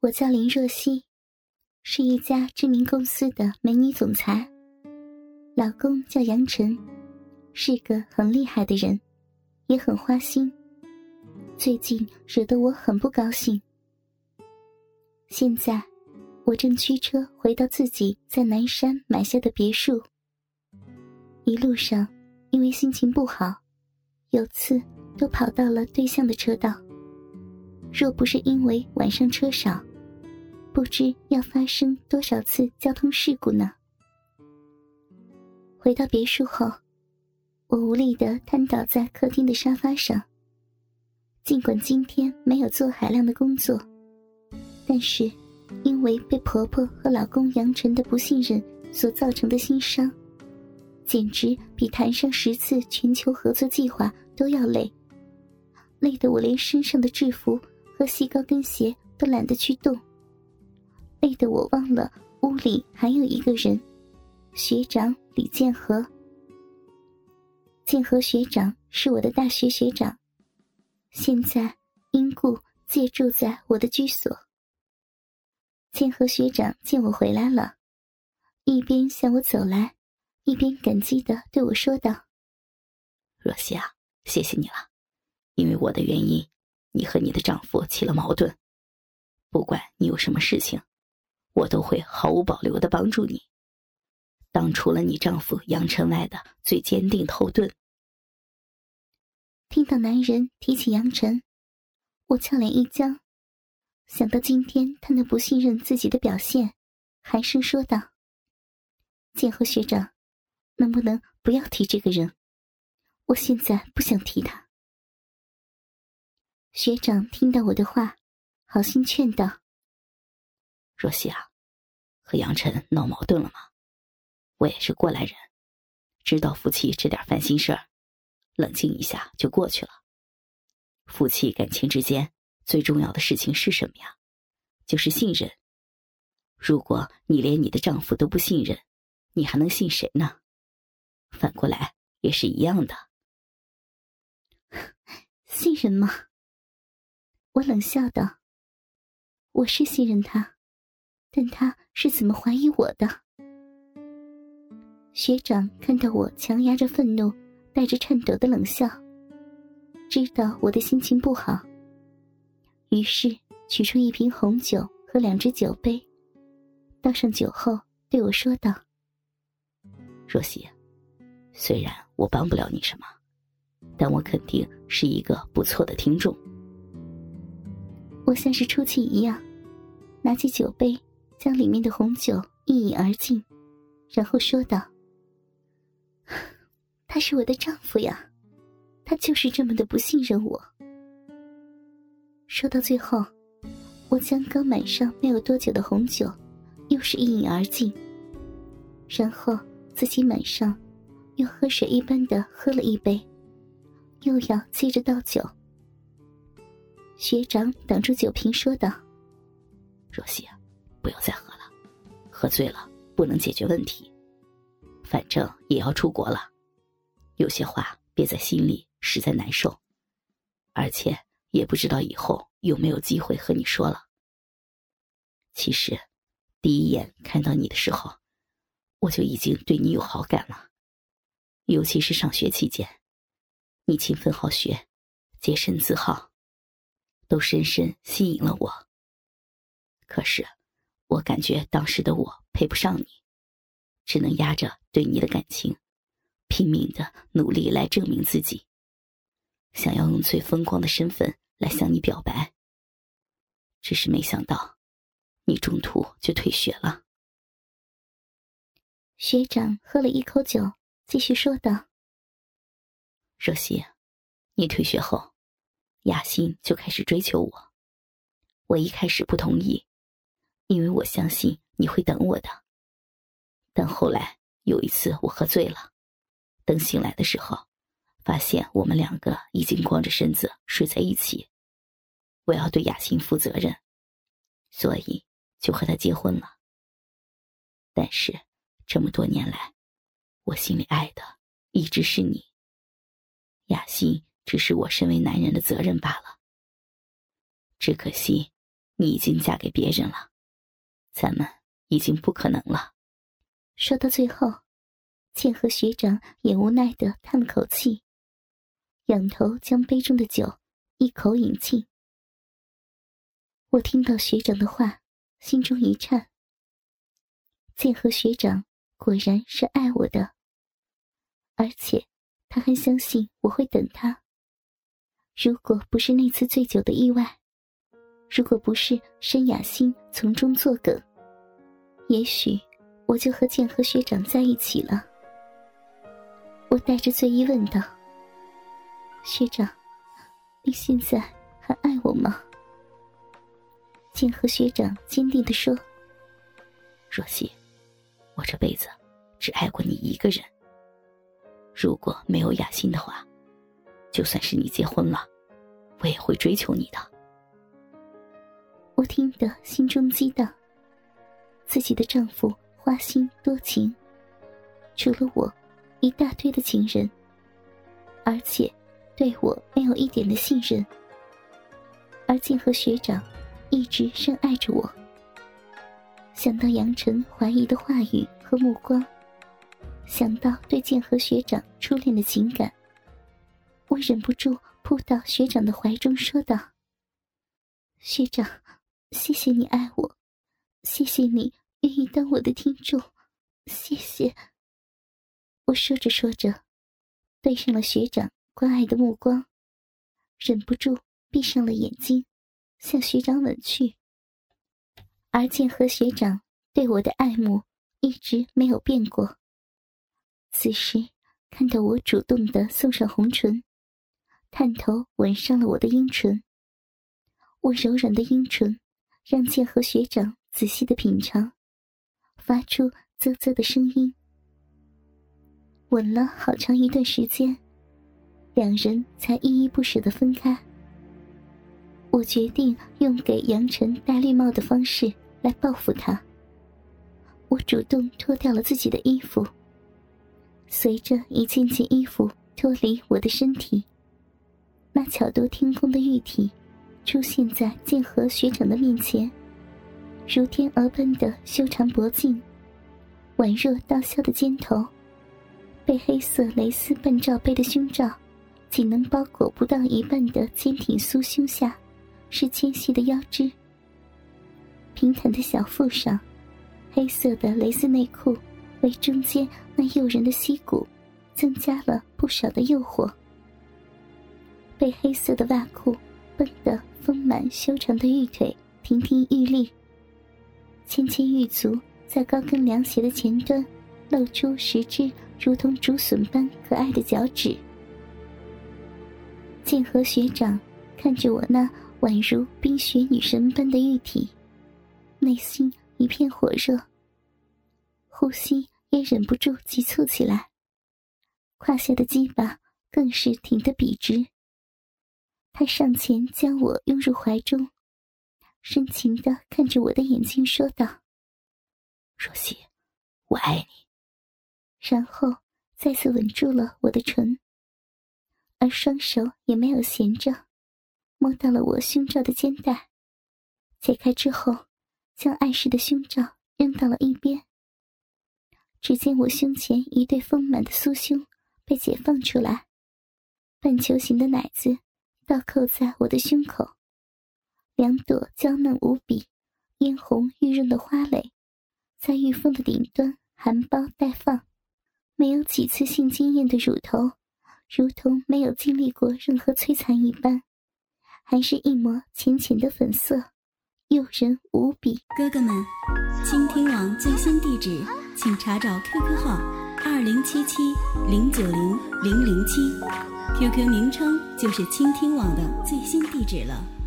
我叫林若曦，是一家知名公司的美女总裁。老公叫杨晨，是个很厉害的人，也很花心。最近惹得我很不高兴。现在，我正驱车回到自己在南山买下的别墅。一路上，因为心情不好，有次都跑到了对向的车道。若不是因为晚上车少，不知要发生多少次交通事故呢。回到别墅后，我无力的瘫倒在客厅的沙发上。尽管今天没有做海量的工作，但是因为被婆婆和老公杨晨的不信任所造成的心伤，简直比谈上十次全球合作计划都要累，累得我连身上的制服和细高跟鞋都懒得去动。累得我忘了屋里还有一个人，学长李建和。建和学长是我的大学学长，现在因故借住在我的居所。建和学长见我回来了，一边向我走来，一边感激的对我说道：“若曦啊，谢谢你了，因为我的原因，你和你的丈夫起了矛盾。不管你有什么事情。”我都会毫无保留的帮助你，当除了你丈夫杨晨外的最坚定后盾。听到男人提起杨晨，我俏脸一僵，想到今天他那不信任自己的表现，寒声说道：“建和学长，能不能不要提这个人？我现在不想提他。”学长听到我的话，好心劝道：“若曦啊。”和杨晨闹矛盾了吗？我也是过来人，知道夫妻这点烦心事儿，冷静一下就过去了。夫妻感情之间最重要的事情是什么呀？就是信任。如果你连你的丈夫都不信任，你还能信谁呢？反过来也是一样的。信任吗？我冷笑道：“我是信任他。”但他是怎么怀疑我的？学长看到我强压着愤怒，带着颤抖的冷笑，知道我的心情不好，于是取出一瓶红酒和两只酒杯，倒上酒后对我说道：“若曦，虽然我帮不了你什么，但我肯定是一个不错的听众。”我像是出气一样，拿起酒杯。将里面的红酒一饮而尽，然后说道：“ 他是我的丈夫呀，他就是这么的不信任我。”说到最后，我将刚满上没有多久的红酒，又是一饮而尽，然后自己满上，又喝水一般的喝了一杯，又要接着倒酒。学长挡住酒瓶说道：“若曦啊。”不要再喝了，喝醉了不能解决问题。反正也要出国了，有些话憋在心里实在难受，而且也不知道以后有没有机会和你说了。其实，第一眼看到你的时候，我就已经对你有好感了，尤其是上学期间，你勤奋好学，洁身自好，都深深吸引了我。可是。我感觉当时的我配不上你，只能压着对你的感情，拼命的努力来证明自己，想要用最风光的身份来向你表白。只是没想到，你中途就退学了。学长喝了一口酒，继续说道：“若曦，你退学后，雅欣就开始追求我，我一开始不同意。”因为我相信你会等我的，但后来有一次我喝醉了，等醒来的时候，发现我们两个已经光着身子睡在一起。我要对雅欣负责任，所以就和他结婚了。但是这么多年来，我心里爱的一直是你，雅欣只是我身为男人的责任罢了。只可惜。你已经嫁给别人了，咱们已经不可能了。说到最后，剑和学长也无奈的叹了口气，仰头将杯中的酒一口饮尽。我听到学长的话，心中一颤。剑和学长果然是爱我的，而且他还相信我会等他。如果不是那次醉酒的意外，如果不是申雅欣从中作梗，也许我就和剑和学长在一起了。我带着醉意问道：“学长，你现在还爱我吗？”剑和学长坚定的说：“若曦，我这辈子只爱过你一个人。如果没有雅欣的话。”就算是你结婚了，我也会追求你的。我听得心中激荡。自己的丈夫花心多情，除了我，一大堆的情人，而且对我没有一点的信任。而静和学长一直深爱着我。想到杨晨怀疑的话语和目光，想到对剑和学长初恋的情感。我忍不住扑到学长的怀中，说道：“学长，谢谢你爱我，谢谢你愿意当我的听众，谢谢。”我说着说着，对上了学长关爱的目光，忍不住闭上了眼睛，向学长吻去。而剑和学长对我的爱慕一直没有变过。此时看到我主动的送上红唇。探头吻上了我的阴唇，我柔软的阴唇让剑和学长仔细的品尝，发出啧啧的声音。吻了好长一段时间，两人才依依不舍的分开。我决定用给杨晨戴绿帽的方式来报复他。我主动脱掉了自己的衣服，随着一件件衣服脱离我的身体。那巧夺天工的玉体，出现在剑河学长的面前，如天鹅般的修长脖颈，宛若刀削的肩头，被黑色蕾丝半罩杯的胸罩，仅能包裹不到一半的坚挺酥胸下，是纤细的腰肢。平坦的小腹上，黑色的蕾丝内裤为中间那诱人的膝骨，增加了不少的诱惑。被黑色的袜裤绷得丰满修长的玉腿亭亭玉立，纤纤玉足在高跟凉鞋的前端露出十只如同竹笋般可爱的脚趾。剑河学长看着我那宛如冰雪女神般的玉体，内心一片火热，呼吸也忍不住急促起来，胯下的鸡巴更是挺得笔直。他上前将我拥入怀中，深情的看着我的眼睛，说道：“若曦，我爱你。”然后再次吻住了我的唇，而双手也没有闲着，摸到了我胸罩的肩带，解开之后，将碍事的胸罩扔到了一边。只见我胸前一对丰满的酥胸被解放出来，半球形的奶子。倒扣在我的胸口，两朵娇嫩无比、嫣红玉润的花蕾，在玉峰的顶端含苞待放。没有几次性经验的乳头，如同没有经历过任何摧残一般，还是一抹浅浅的粉色，诱人无比。哥哥们，倾听网最新地址，请查找 QQ 号二零七七零九零零零七。QQ 名称就是倾听网的最新地址了。